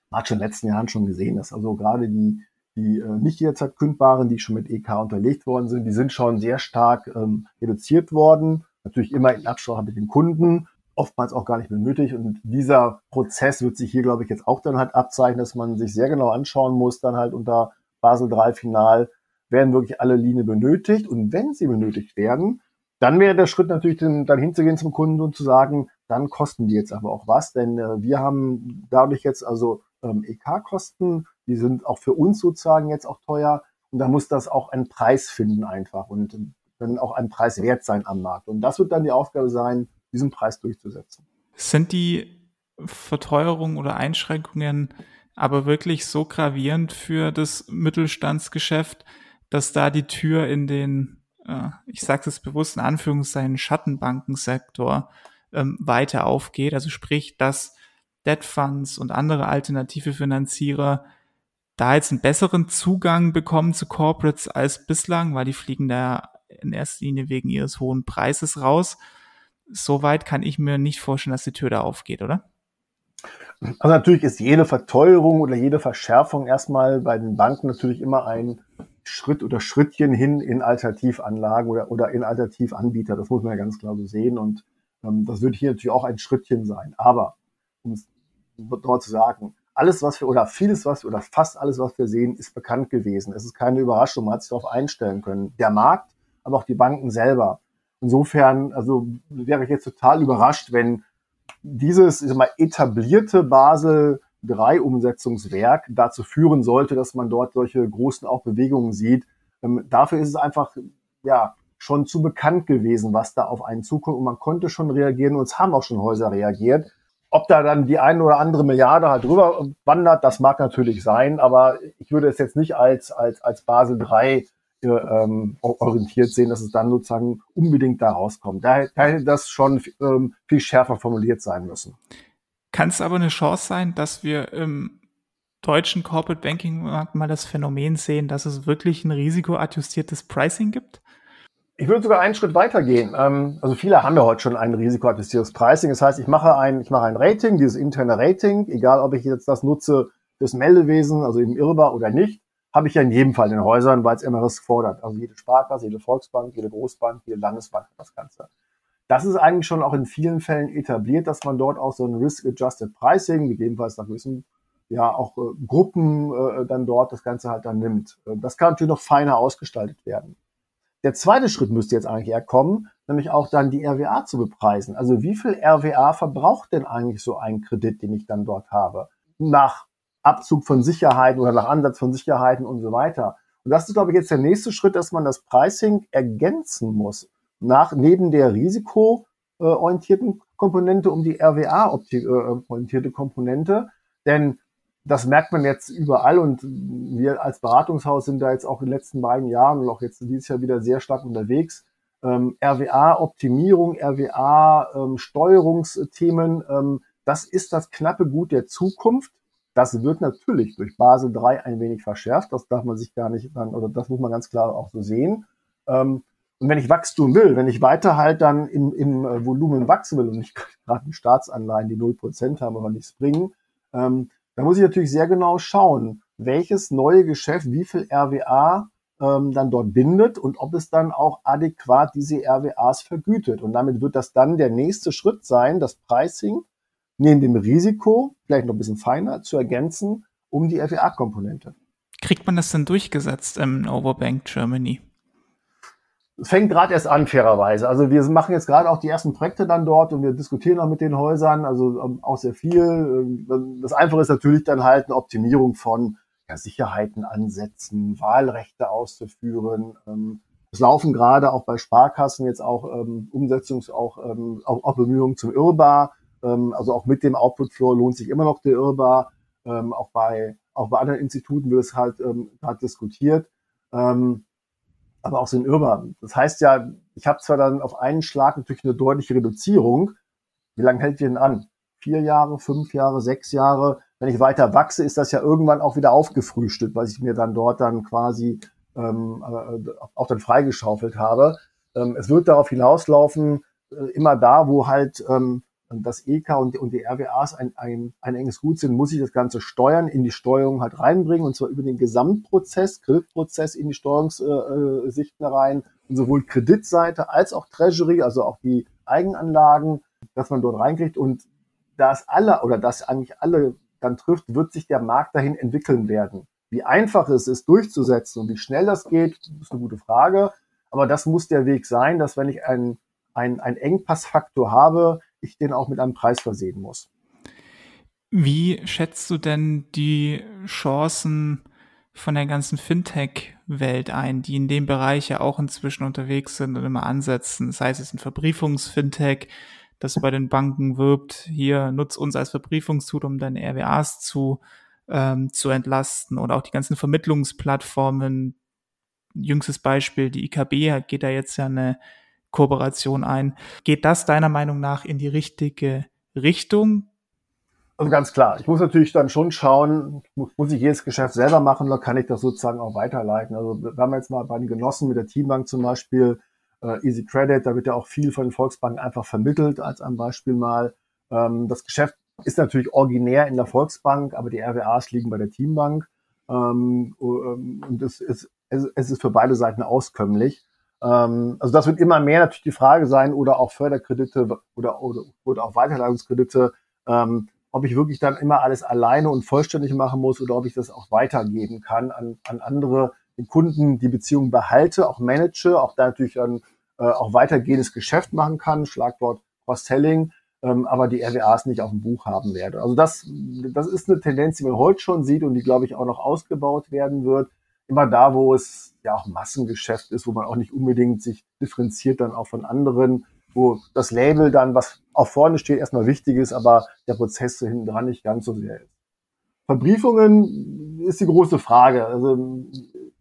man hat schon in den letzten Jahren schon gesehen, dass also gerade die, die äh, nicht jederzeit kündbaren, die schon mit EK unterlegt worden sind, die sind schon sehr stark ähm, reduziert worden. Natürlich immer in Absprache mit den Kunden, oftmals auch gar nicht mehr nötig. Und dieser Prozess wird sich hier, glaube ich, jetzt auch dann halt abzeichnen, dass man sich sehr genau anschauen muss, dann halt unter Basel III Final, werden wirklich alle Linien benötigt. Und wenn sie benötigt werden, dann wäre der Schritt natürlich, dann hinzugehen zum Kunden und zu sagen, dann kosten die jetzt aber auch was, denn äh, wir haben dadurch jetzt also ähm, EK-Kosten, die sind auch für uns sozusagen jetzt auch teuer und da muss das auch einen Preis finden einfach und dann auch ein Preis wert sein am Markt. Und das wird dann die Aufgabe sein, diesen Preis durchzusetzen. Sind die Verteuerungen oder Einschränkungen aber wirklich so gravierend für das Mittelstandsgeschäft, dass da die Tür in den äh, ich sage es bewusst in Anführungszeichen, Schattenbankensektor ähm, weiter aufgeht. Also sprich, dass Debt Funds und andere alternative Finanzierer da jetzt einen besseren Zugang bekommen zu Corporates als bislang, weil die fliegen da in erster Linie wegen ihres hohen Preises raus. Soweit kann ich mir nicht vorstellen, dass die Tür da aufgeht, oder? Also natürlich ist jede Verteuerung oder jede Verschärfung erstmal bei den Banken natürlich immer ein Schritt oder Schrittchen hin in Alternativanlagen oder, oder in Alternativanbieter. Das muss man ja ganz klar so sehen. Und ähm, das wird hier natürlich auch ein Schrittchen sein. Aber, um es dort zu sagen, alles, was wir, oder vieles, was, oder fast alles, was wir sehen, ist bekannt gewesen. Es ist keine Überraschung. Man hat sich darauf einstellen können. Der Markt, aber auch die Banken selber. Insofern, also wäre ich jetzt total überrascht, wenn dieses, ich sag mal, etablierte Basel drei Umsetzungswerk dazu führen sollte, dass man dort solche großen auch Bewegungen sieht. Ähm, dafür ist es einfach, ja, schon zu bekannt gewesen, was da auf einen zukommt und man konnte schon reagieren und es haben auch schon Häuser reagiert. Ob da dann die eine oder andere Milliarde halt drüber wandert, das mag natürlich sein, aber ich würde es jetzt nicht als, als, als Basel 3 äh, ähm, orientiert sehen, dass es dann sozusagen unbedingt da rauskommt. Da, da hätte das schon ähm, viel schärfer formuliert sein müssen. Kann es aber eine Chance sein, dass wir im deutschen Corporate Banking Markt mal das Phänomen sehen, dass es wirklich ein risikoadjustiertes Pricing gibt? Ich würde sogar einen Schritt weiter gehen. Ähm, also viele haben ja heute schon ein risikoadjustiertes Pricing. Das heißt, ich mache ein, ich mache ein Rating, dieses interne Rating, egal ob ich jetzt das nutze fürs Meldewesen, also im IRBA oder nicht, habe ich ja in jedem Fall in den Häusern, weil es immer das fordert. Also jede Sparkasse, jede Volksbank, jede Großbank, jede Landesbank, das Ganze das ist eigentlich schon auch in vielen Fällen etabliert, dass man dort auch so ein Risk-Adjusted Pricing, gegebenenfalls nach gewissen ja auch äh, Gruppen äh, dann dort das Ganze halt dann nimmt. Äh, das kann natürlich noch feiner ausgestaltet werden. Der zweite Schritt müsste jetzt eigentlich eher kommen, nämlich auch dann die RWA zu bepreisen. Also wie viel RWA verbraucht denn eigentlich so ein Kredit, den ich dann dort habe? Nach Abzug von Sicherheiten oder nach Ansatz von Sicherheiten und so weiter. Und das ist, glaube ich, jetzt der nächste Schritt, dass man das Pricing ergänzen muss nach neben der risikoorientierten Komponente um die RWA-orientierte Komponente. Denn das merkt man jetzt überall und wir als Beratungshaus sind da jetzt auch in den letzten beiden Jahren und auch jetzt dieses Jahr wieder sehr stark unterwegs. Ähm, RWA-Optimierung, RWA-Steuerungsthemen, ähm, das ist das knappe Gut der Zukunft. Das wird natürlich durch Basel 3 ein wenig verschärft. Das darf man sich gar nicht, oder das muss man ganz klar auch so sehen. Ähm, und wenn ich Wachstum will, wenn ich weiter halt dann im, im äh, Volumen wachsen will und nicht gerade Staatsanleihen, die 0% haben, aber nichts bringen, ähm, da muss ich natürlich sehr genau schauen, welches neue Geschäft, wie viel RWA ähm, dann dort bindet und ob es dann auch adäquat diese RWAs vergütet. Und damit wird das dann der nächste Schritt sein, das Pricing neben dem Risiko, vielleicht noch ein bisschen feiner, zu ergänzen um die RWA-Komponente. Kriegt man das denn durchgesetzt im Overbank Germany? Es fängt gerade erst an, fairerweise. Also wir machen jetzt gerade auch die ersten Projekte dann dort und wir diskutieren auch mit den Häusern, also ähm, auch sehr viel. Ähm, das Einfache ist natürlich dann halt eine Optimierung von ja, Sicherheiten ansetzen, Wahlrechte auszuführen. Ähm, es laufen gerade auch bei Sparkassen jetzt auch ähm, Umsetzungs-, auch, ähm, auch, auch Bemühungen zum Irrbar. Ähm, also auch mit dem Output Flow lohnt sich immer noch der Irrbar. Ähm, auch bei auch bei anderen Instituten wird es halt ähm, gerade diskutiert. Ähm, aber auch so ein Irrbar. Das heißt ja, ich habe zwar dann auf einen Schlag natürlich eine deutliche Reduzierung. Wie lange hält die denn an? Vier Jahre, fünf Jahre, sechs Jahre? Wenn ich weiter wachse, ist das ja irgendwann auch wieder aufgefrühstückt, was ich mir dann dort dann quasi ähm, äh, auch dann freigeschaufelt habe. Ähm, es wird darauf hinauslaufen, äh, immer da, wo halt ähm, das EK und, und die RWAs ein, ein, ein enges Gut sind, muss ich das Ganze steuern, in die Steuerung halt reinbringen und zwar über den Gesamtprozess, Kreditprozess in die Steuerungssichten äh, rein und sowohl Kreditseite als auch Treasury, also auch die Eigenanlagen, dass man dort reinkriegt und das alle oder das eigentlich alle dann trifft, wird sich der Markt dahin entwickeln werden. Wie einfach es ist, durchzusetzen und wie schnell das geht, ist eine gute Frage. Aber das muss der Weg sein, dass wenn ich einen, einen, einen Engpassfaktor habe, ich den auch mit einem Preis versehen muss. Wie schätzt du denn die Chancen von der ganzen Fintech-Welt ein, die in dem Bereich ja auch inzwischen unterwegs sind und immer ansetzen? Das heißt, es ein Verbriefungsfintech, das bei den Banken wirbt, hier nutz uns als Verbriefungstool, um deine RWAs zu, ähm, zu entlasten oder auch die ganzen Vermittlungsplattformen. Jüngstes Beispiel, die IKB geht da jetzt ja eine Kooperation ein. Geht das deiner Meinung nach in die richtige Richtung? Also ganz klar. Ich muss natürlich dann schon schauen, muss ich jedes Geschäft selber machen oder kann ich das sozusagen auch weiterleiten? Also wir haben jetzt mal bei den Genossen mit der Teambank zum Beispiel äh, Easy Credit, da wird ja auch viel von den Volksbanken einfach vermittelt als ein Beispiel mal. Ähm, das Geschäft ist natürlich originär in der Volksbank, aber die RWAs liegen bei der Teambank. Ähm, ähm, und es ist, es ist für beide Seiten auskömmlich. Ähm, also das wird immer mehr natürlich die Frage sein oder auch Förderkredite oder, oder, oder auch Weiterleitungskredite, ähm, ob ich wirklich dann immer alles alleine und vollständig machen muss oder ob ich das auch weitergeben kann an, an andere den Kunden die Beziehung behalte, auch manage, auch da natürlich dann äh, auch weitergehendes Geschäft machen kann, Schlagwort Cross-Selling, ähm, aber die RWAs nicht auf dem Buch haben werde. Also das, das ist eine Tendenz, die man heute schon sieht und die, glaube ich, auch noch ausgebaut werden wird. Immer da, wo es ja auch Massengeschäft ist, wo man auch nicht unbedingt sich differenziert dann auch von anderen, wo das Label dann, was auch vorne steht, erstmal wichtig ist, aber der Prozess so hinten dran nicht ganz so sehr ist. Verbriefungen ist die große Frage. Also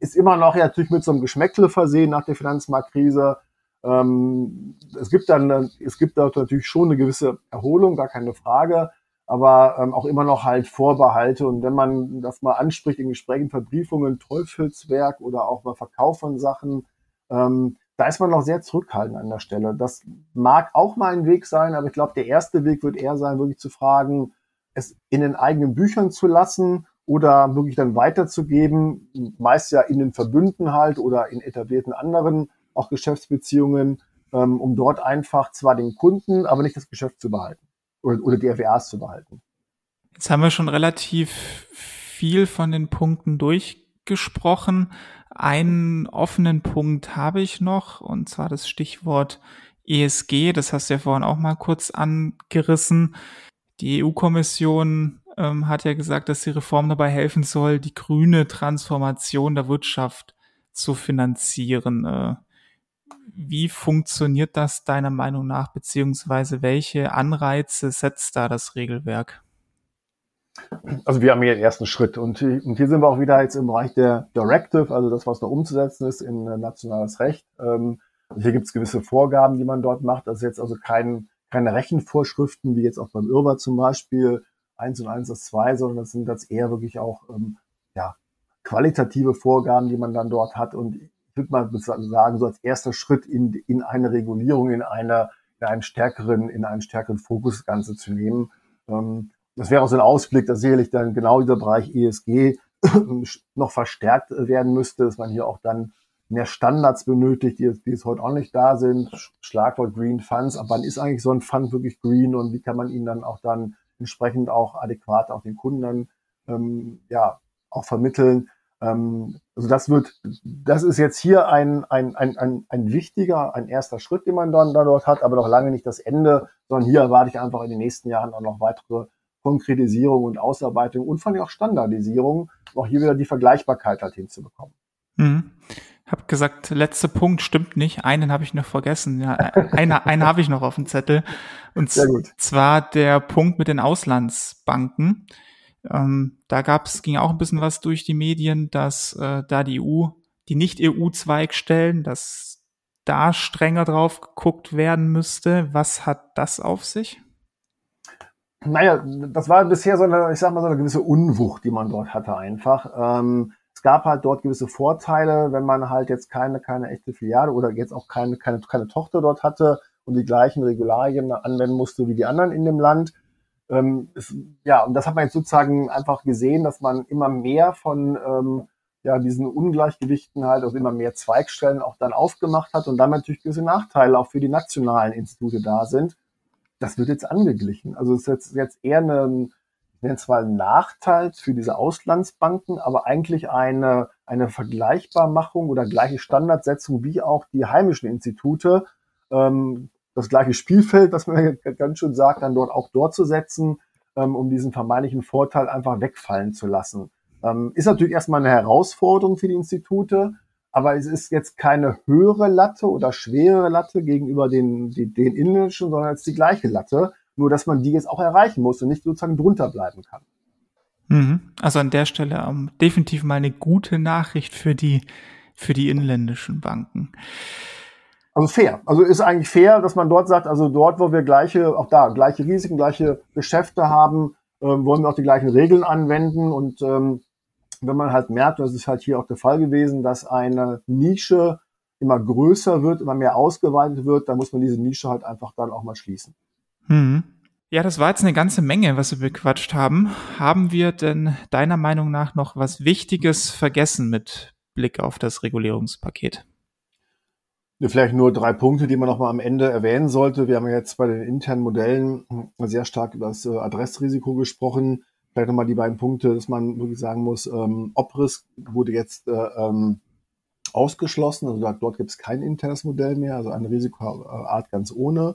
ist immer noch ja natürlich mit so einem Geschmäckle versehen nach der Finanzmarktkrise. Ähm, es gibt dann, es gibt da natürlich schon eine gewisse Erholung, gar keine Frage aber ähm, auch immer noch halt Vorbehalte. Und wenn man das mal anspricht in Gesprächen, Verbriefungen, Teufelswerk oder auch mal Verkauf von Sachen, ähm, da ist man noch sehr zurückhaltend an der Stelle. Das mag auch mal ein Weg sein, aber ich glaube, der erste Weg wird eher sein, wirklich zu fragen, es in den eigenen Büchern zu lassen oder wirklich dann weiterzugeben, meist ja in den Verbünden halt oder in etablierten anderen auch Geschäftsbeziehungen, ähm, um dort einfach zwar den Kunden, aber nicht das Geschäft zu behalten oder, oder die zu behalten. Jetzt haben wir schon relativ viel von den Punkten durchgesprochen. Einen offenen Punkt habe ich noch, und zwar das Stichwort ESG. Das hast du ja vorhin auch mal kurz angerissen. Die EU-Kommission ähm, hat ja gesagt, dass die Reform dabei helfen soll, die grüne Transformation der Wirtschaft zu finanzieren. Äh, wie funktioniert das deiner Meinung nach, beziehungsweise welche Anreize setzt da das Regelwerk? Also wir haben hier den ersten Schritt und, und hier sind wir auch wieder jetzt im Bereich der Directive, also das, was noch umzusetzen ist in nationales Recht. Ähm, also hier gibt es gewisse Vorgaben, die man dort macht. Das ist jetzt also kein, keine Rechenvorschriften, wie jetzt auch beim Irber zum Beispiel, eins und eins ist zwei, sondern das sind das eher wirklich auch ähm, ja, qualitative Vorgaben, die man dann dort hat. Und würde mal sagen, so als erster Schritt in, in eine Regulierung, in einer in einen stärkeren, in einen stärkeren Fokus das Ganze zu nehmen. Ähm, das wäre auch so ein Ausblick, dass sicherlich dann genau dieser Bereich ESG noch verstärkt werden müsste, dass man hier auch dann mehr Standards benötigt, die, die jetzt heute auch nicht da sind. Schlagwort Green Funds. Aber wann ist eigentlich so ein Fund wirklich green und wie kann man ihn dann auch dann entsprechend auch adäquat auch den Kunden dann ähm, ja auch vermitteln? Ähm, also das wird, das ist jetzt hier ein, ein, ein, ein, ein wichtiger, ein erster Schritt, den man dann, dann dort hat, aber noch lange nicht das Ende, sondern hier erwarte ich einfach in den nächsten Jahren auch noch weitere Konkretisierung und Ausarbeitung und vor allem auch Standardisierung, um auch hier wieder die Vergleichbarkeit halt hinzubekommen. Mhm. Hab gesagt, letzter Punkt stimmt nicht. Einen habe ich noch vergessen. Ja, einer, einen habe ich noch auf dem Zettel. Und zwar der Punkt mit den Auslandsbanken. Ähm, da gab's, ging auch ein bisschen was durch die Medien, dass äh, da die EU, die Nicht-EU-Zweigstellen, dass da strenger drauf geguckt werden müsste. Was hat das auf sich? Naja, das war bisher so eine, ich sag mal, so eine gewisse Unwucht, die man dort hatte einfach. Ähm, es gab halt dort gewisse Vorteile, wenn man halt jetzt keine, keine echte Filiale oder jetzt auch keine, keine, keine Tochter dort hatte und die gleichen Regularien anwenden musste wie die anderen in dem Land ähm, ist, ja, und das hat man jetzt sozusagen einfach gesehen, dass man immer mehr von ähm, ja, diesen Ungleichgewichten halt, also immer mehr Zweigstellen auch dann aufgemacht hat und damit natürlich gewisse Nachteile auch für die nationalen Institute da sind. Das wird jetzt angeglichen. Also es ist jetzt, jetzt eher eine, ich nenne es mal ein Nachteil für diese Auslandsbanken, aber eigentlich eine, eine Vergleichbarmachung oder gleiche Standardsetzung wie auch die heimischen Institute, ähm, das gleiche Spielfeld, was man ganz schön sagt, dann dort auch dort zu setzen, ähm, um diesen vermeintlichen Vorteil einfach wegfallen zu lassen. Ähm, ist natürlich erstmal eine Herausforderung für die Institute, aber es ist jetzt keine höhere Latte oder schwerere Latte gegenüber den, den, den inländischen, sondern es ist die gleiche Latte, nur dass man die jetzt auch erreichen muss und nicht sozusagen drunter bleiben kann. Mhm. Also an der Stelle um, ähm, definitiv mal eine gute Nachricht für die, für die inländischen Banken. Also fair. Also ist eigentlich fair, dass man dort sagt, also dort, wo wir gleiche, auch da, gleiche Risiken, gleiche Geschäfte haben, ähm, wollen wir auch die gleichen Regeln anwenden. Und ähm, wenn man halt merkt, das ist halt hier auch der Fall gewesen, dass eine Nische immer größer wird, immer mehr ausgeweitet wird, dann muss man diese Nische halt einfach dann auch mal schließen. Hm. Ja, das war jetzt eine ganze Menge, was wir bequatscht haben. Haben wir denn deiner Meinung nach noch was Wichtiges vergessen mit Blick auf das Regulierungspaket? Vielleicht nur drei Punkte, die man noch mal am Ende erwähnen sollte. Wir haben jetzt bei den internen Modellen sehr stark über das äh, Adressrisiko gesprochen. Vielleicht noch mal die beiden Punkte, dass man wirklich sagen muss, ähm, Obrisk wurde jetzt äh, ähm, ausgeschlossen. Also dort gibt es kein internes Modell mehr, also eine Risikoart ganz ohne.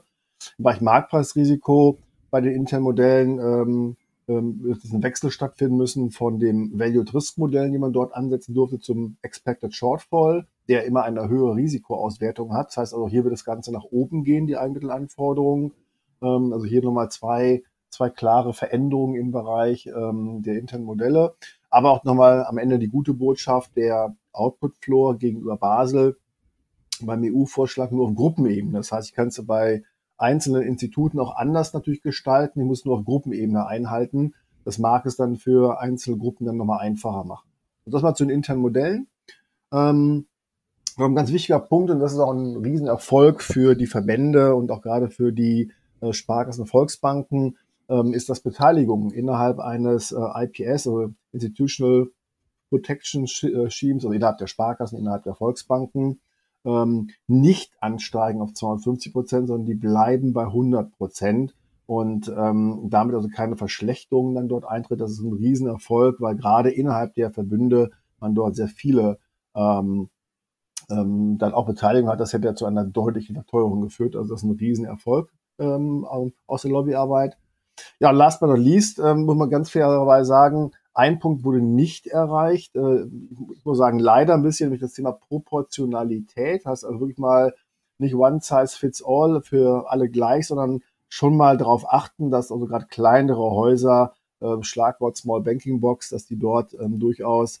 Im Bereich Marktpreisrisiko bei den internen Modellen ähm, ähm, wird ein Wechsel stattfinden müssen von dem Value-Risk-Modell, die man dort ansetzen durfte, zum Expected Shortfall, der immer eine höhere Risikoauswertung hat. Das heißt also, hier wird das Ganze nach oben gehen, die Eigenmittelanforderungen. Ähm, also hier nochmal zwei, zwei klare Veränderungen im Bereich ähm, der internen Modelle. Aber auch nochmal am Ende die gute Botschaft der Output Floor gegenüber Basel beim EU-Vorschlag nur auf Gruppenebene. Das heißt, ich kann es bei einzelnen Instituten auch anders natürlich gestalten. Ich muss nur auf Gruppenebene einhalten. Das mag es dann für einzelne Gruppen dann nochmal einfacher machen. Und das mal zu den internen Modellen. Ähm, ein ganz wichtiger Punkt, und das ist auch ein Riesenerfolg für die Verbände und auch gerade für die äh, Sparkassen und Volksbanken, ähm, ist das Beteiligung innerhalb eines äh, IPS, also Institutional Protection äh, Schemes, also innerhalb der Sparkassen, innerhalb der Volksbanken, ähm, nicht ansteigen auf 250 Prozent, sondern die bleiben bei 100 Prozent und ähm, damit also keine Verschlechterung dann dort eintritt. Das ist ein Riesenerfolg, weil gerade innerhalb der Verbünde man dort sehr viele ähm, ähm, dann auch Beteiligung hat. Das hätte ja zu einer deutlichen Verteuerung geführt. Also das ist ein Riesenerfolg ähm, aus der Lobbyarbeit. Ja, last but not least ähm, muss man ganz fairerweise sagen, ein Punkt wurde nicht erreicht. Äh, ich muss sagen, leider ein bisschen durch das Thema Proportionalität. Heißt also wirklich mal nicht one size fits all für alle gleich, sondern schon mal darauf achten, dass also gerade kleinere Häuser, äh, Schlagwort Small Banking Box, dass die dort ähm, durchaus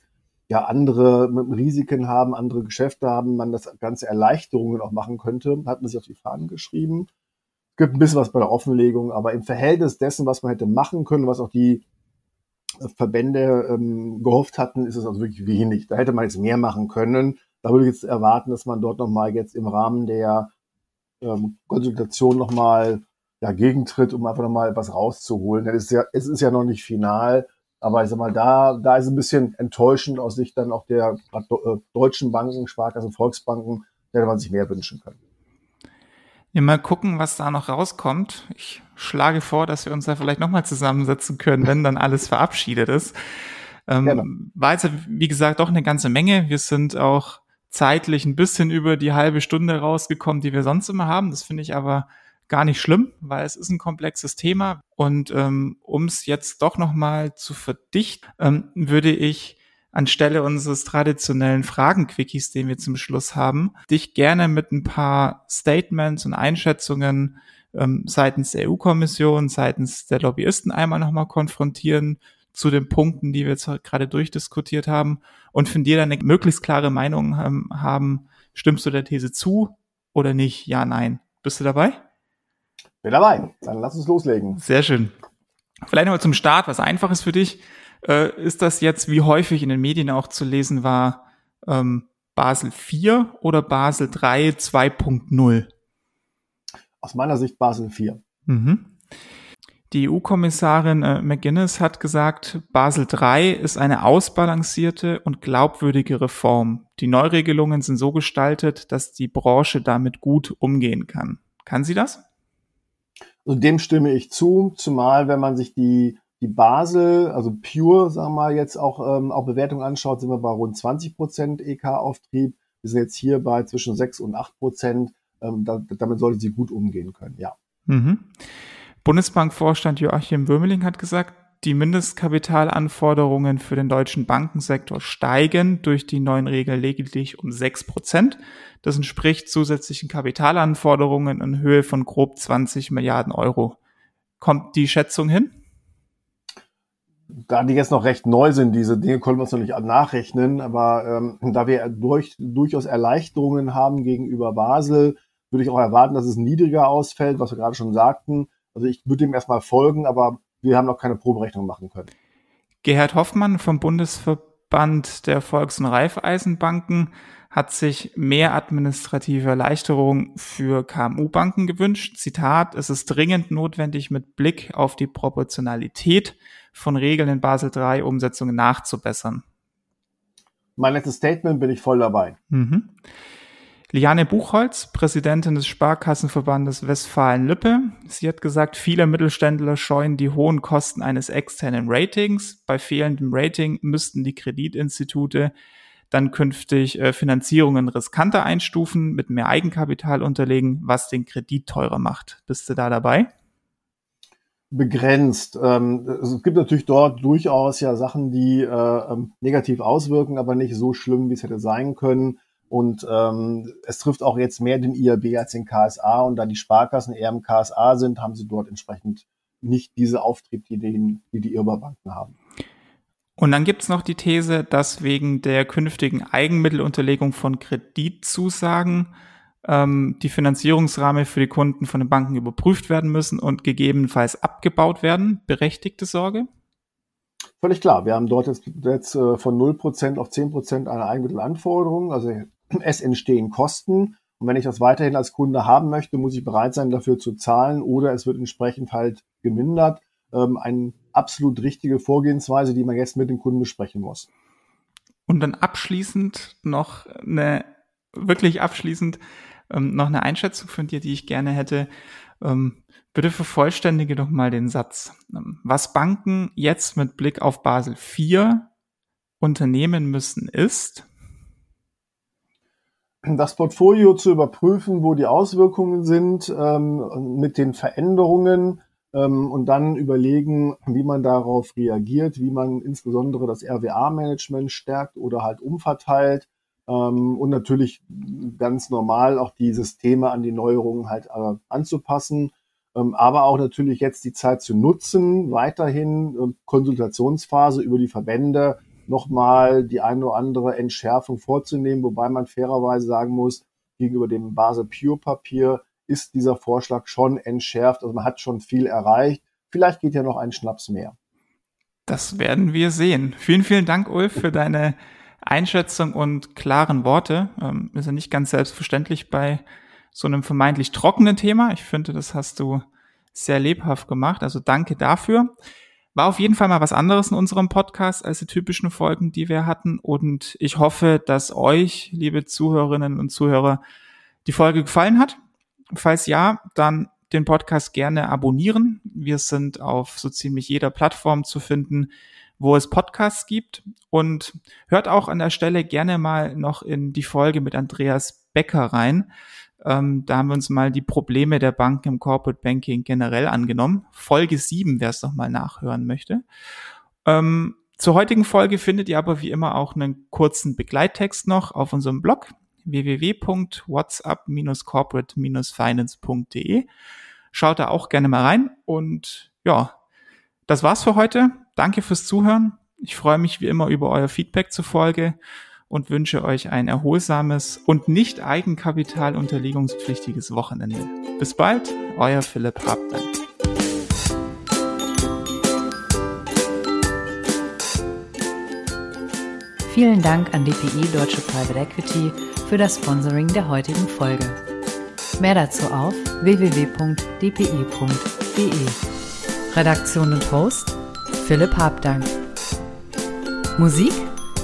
ja andere Risiken haben, andere Geschäfte haben, man das ganze Erleichterungen auch machen könnte, hat man sich auf die Fahnen geschrieben gibt ein bisschen was bei der Offenlegung, aber im Verhältnis dessen, was man hätte machen können, was auch die Verbände ähm, gehofft hatten, ist es also wirklich wenig. Da hätte man jetzt mehr machen können. Da würde ich jetzt erwarten, dass man dort nochmal jetzt im Rahmen der ähm, Konsultation nochmal ja, gegentritt, um einfach nochmal was rauszuholen. Es ist, ja, es ist ja noch nicht final, aber ich sag mal, da, da ist ein bisschen enttäuschend aus Sicht dann auch der äh, deutschen Banken, Sparkassen, Volksbanken, hätte man sich mehr wünschen können. Ja, mal gucken, was da noch rauskommt. Ich schlage vor, dass wir uns da vielleicht nochmal zusammensetzen können, wenn dann alles verabschiedet ist. Ähm, war jetzt, wie gesagt, doch eine ganze Menge. Wir sind auch zeitlich ein bisschen über die halbe Stunde rausgekommen, die wir sonst immer haben. Das finde ich aber gar nicht schlimm, weil es ist ein komplexes Thema. Und ähm, um es jetzt doch nochmal zu verdichten, ähm, würde ich anstelle unseres traditionellen Fragenquickies, den wir zum Schluss haben, dich gerne mit ein paar Statements und Einschätzungen ähm, seitens der EU-Kommission, seitens der Lobbyisten einmal nochmal konfrontieren zu den Punkten, die wir jetzt gerade durchdiskutiert haben und von dir dann eine möglichst klare Meinung ähm, haben, stimmst du der These zu oder nicht? Ja, nein. Bist du dabei? Bin dabei. Dann lass uns loslegen. Sehr schön. Vielleicht nochmal zum Start, was einfaches für dich. Äh, ist das jetzt, wie häufig in den Medien auch zu lesen war, ähm, Basel 4 oder Basel 3 2.0? Aus meiner Sicht Basel 4. Mhm. Die EU-Kommissarin äh, McGuinness hat gesagt, Basel III ist eine ausbalancierte und glaubwürdige Reform. Die Neuregelungen sind so gestaltet, dass die Branche damit gut umgehen kann. Kann sie das? Also dem stimme ich zu, zumal wenn man sich die die Basel, also Pure, sagen wir mal, jetzt auch, ähm, auch Bewertung anschaut, sind wir bei rund 20 Prozent EK-Auftrieb. Wir sind jetzt hier bei zwischen 6 und 8 Prozent. Ähm, da, damit sollte sie gut umgehen können, ja. Mhm. Bundesbankvorstand Joachim Würmeling hat gesagt, die Mindestkapitalanforderungen für den deutschen Bankensektor steigen durch die neuen Regeln lediglich um 6 Prozent. Das entspricht zusätzlichen Kapitalanforderungen in Höhe von grob 20 Milliarden Euro. Kommt die Schätzung hin? da die jetzt noch recht neu sind, diese Dinge können wir uns noch nicht nachrechnen, aber ähm, da wir durch, durchaus Erleichterungen haben gegenüber Basel, würde ich auch erwarten, dass es niedriger ausfällt, was wir gerade schon sagten. Also ich würde dem erstmal folgen, aber wir haben noch keine Proberechnung machen können. Gerhard Hoffmann vom Bundesverband der Volks- und Raiffeisenbanken hat sich mehr administrative Erleichterung für KMU-Banken gewünscht. Zitat, es ist dringend notwendig, mit Blick auf die Proportionalität von Regeln in Basel III Umsetzungen nachzubessern. Mein letztes Statement bin ich voll dabei. Mhm. Liane Buchholz, Präsidentin des Sparkassenverbandes Westfalen-Lippe. Sie hat gesagt, viele Mittelständler scheuen die hohen Kosten eines externen Ratings. Bei fehlendem Rating müssten die Kreditinstitute dann künftig äh, Finanzierungen riskanter einstufen, mit mehr Eigenkapital unterlegen, was den Kredit teurer macht. Bist du da dabei? begrenzt. Ähm, es gibt natürlich dort durchaus ja Sachen, die äh, ähm, negativ auswirken, aber nicht so schlimm, wie es hätte sein können. Und ähm, es trifft auch jetzt mehr den IAB als den KSA. Und da die Sparkassen eher im KSA sind, haben sie dort entsprechend nicht diese Auftrieb, die die, die, die Irrbarbanken haben. Und dann gibt's noch die These, dass wegen der künftigen Eigenmittelunterlegung von Kreditzusagen ähm, die Finanzierungsrahmen für die Kunden von den Banken überprüft werden müssen und gegebenenfalls abgebaut werden. Berechtigte Sorge? Völlig klar. Wir haben dort jetzt, jetzt äh, von 0% auf 10% eine Eigenmittelanforderung. Also es entstehen Kosten. Und wenn ich das weiterhin als Kunde haben möchte, muss ich bereit sein, dafür zu zahlen oder es wird entsprechend halt gemindert. Ähm, eine absolut richtige Vorgehensweise, die man jetzt mit dem Kunden besprechen muss. Und dann abschließend noch eine, wirklich abschließend, ähm, noch eine Einschätzung von dir, die ich gerne hätte. Ähm, bitte vervollständige doch mal den Satz. Ähm, was Banken jetzt mit Blick auf Basel IV unternehmen müssen, ist, das Portfolio zu überprüfen, wo die Auswirkungen sind, ähm, mit den Veränderungen ähm, und dann überlegen, wie man darauf reagiert, wie man insbesondere das RWA-Management stärkt oder halt umverteilt ähm, und natürlich ganz normal auch die Systeme an die Neuerungen halt äh, anzupassen. Ähm, aber auch natürlich jetzt die Zeit zu nutzen, weiterhin äh, Konsultationsphase über die Verbände nochmal die eine oder andere Entschärfung vorzunehmen, wobei man fairerweise sagen muss, gegenüber dem Basel Pure Papier ist dieser Vorschlag schon entschärft. Also man hat schon viel erreicht. Vielleicht geht ja noch ein Schnaps mehr. Das werden wir sehen. Vielen, vielen Dank, Ulf, für deine Einschätzung und klaren Worte. Ähm, ist ja nicht ganz selbstverständlich bei so einem vermeintlich trockenen Thema. Ich finde, das hast du sehr lebhaft gemacht. Also danke dafür. War auf jeden Fall mal was anderes in unserem Podcast als die typischen Folgen, die wir hatten. Und ich hoffe, dass euch, liebe Zuhörerinnen und Zuhörer, die Folge gefallen hat. Falls ja, dann den Podcast gerne abonnieren. Wir sind auf so ziemlich jeder Plattform zu finden, wo es Podcasts gibt. Und hört auch an der Stelle gerne mal noch in die Folge mit Andreas Becker rein. Ähm, da haben wir uns mal die Probleme der Banken im Corporate Banking generell angenommen. Folge 7, wer es noch mal nachhören möchte. Ähm, zur heutigen Folge findet ihr aber wie immer auch einen kurzen Begleittext noch auf unserem Blog www.whatsapp-corporate-finance.de. Schaut da auch gerne mal rein und ja, das war's für heute. Danke fürs Zuhören. Ich freue mich wie immer über euer Feedback zur Folge und wünsche euch ein erholsames und nicht eigenkapitalunterlegungspflichtiges Wochenende. Bis bald, euer Philipp Habdank. Vielen Dank an DPI Deutsche Private Equity für das Sponsoring der heutigen Folge. Mehr dazu auf www.dpi.de. Redaktion und Host Philipp Habdank. Musik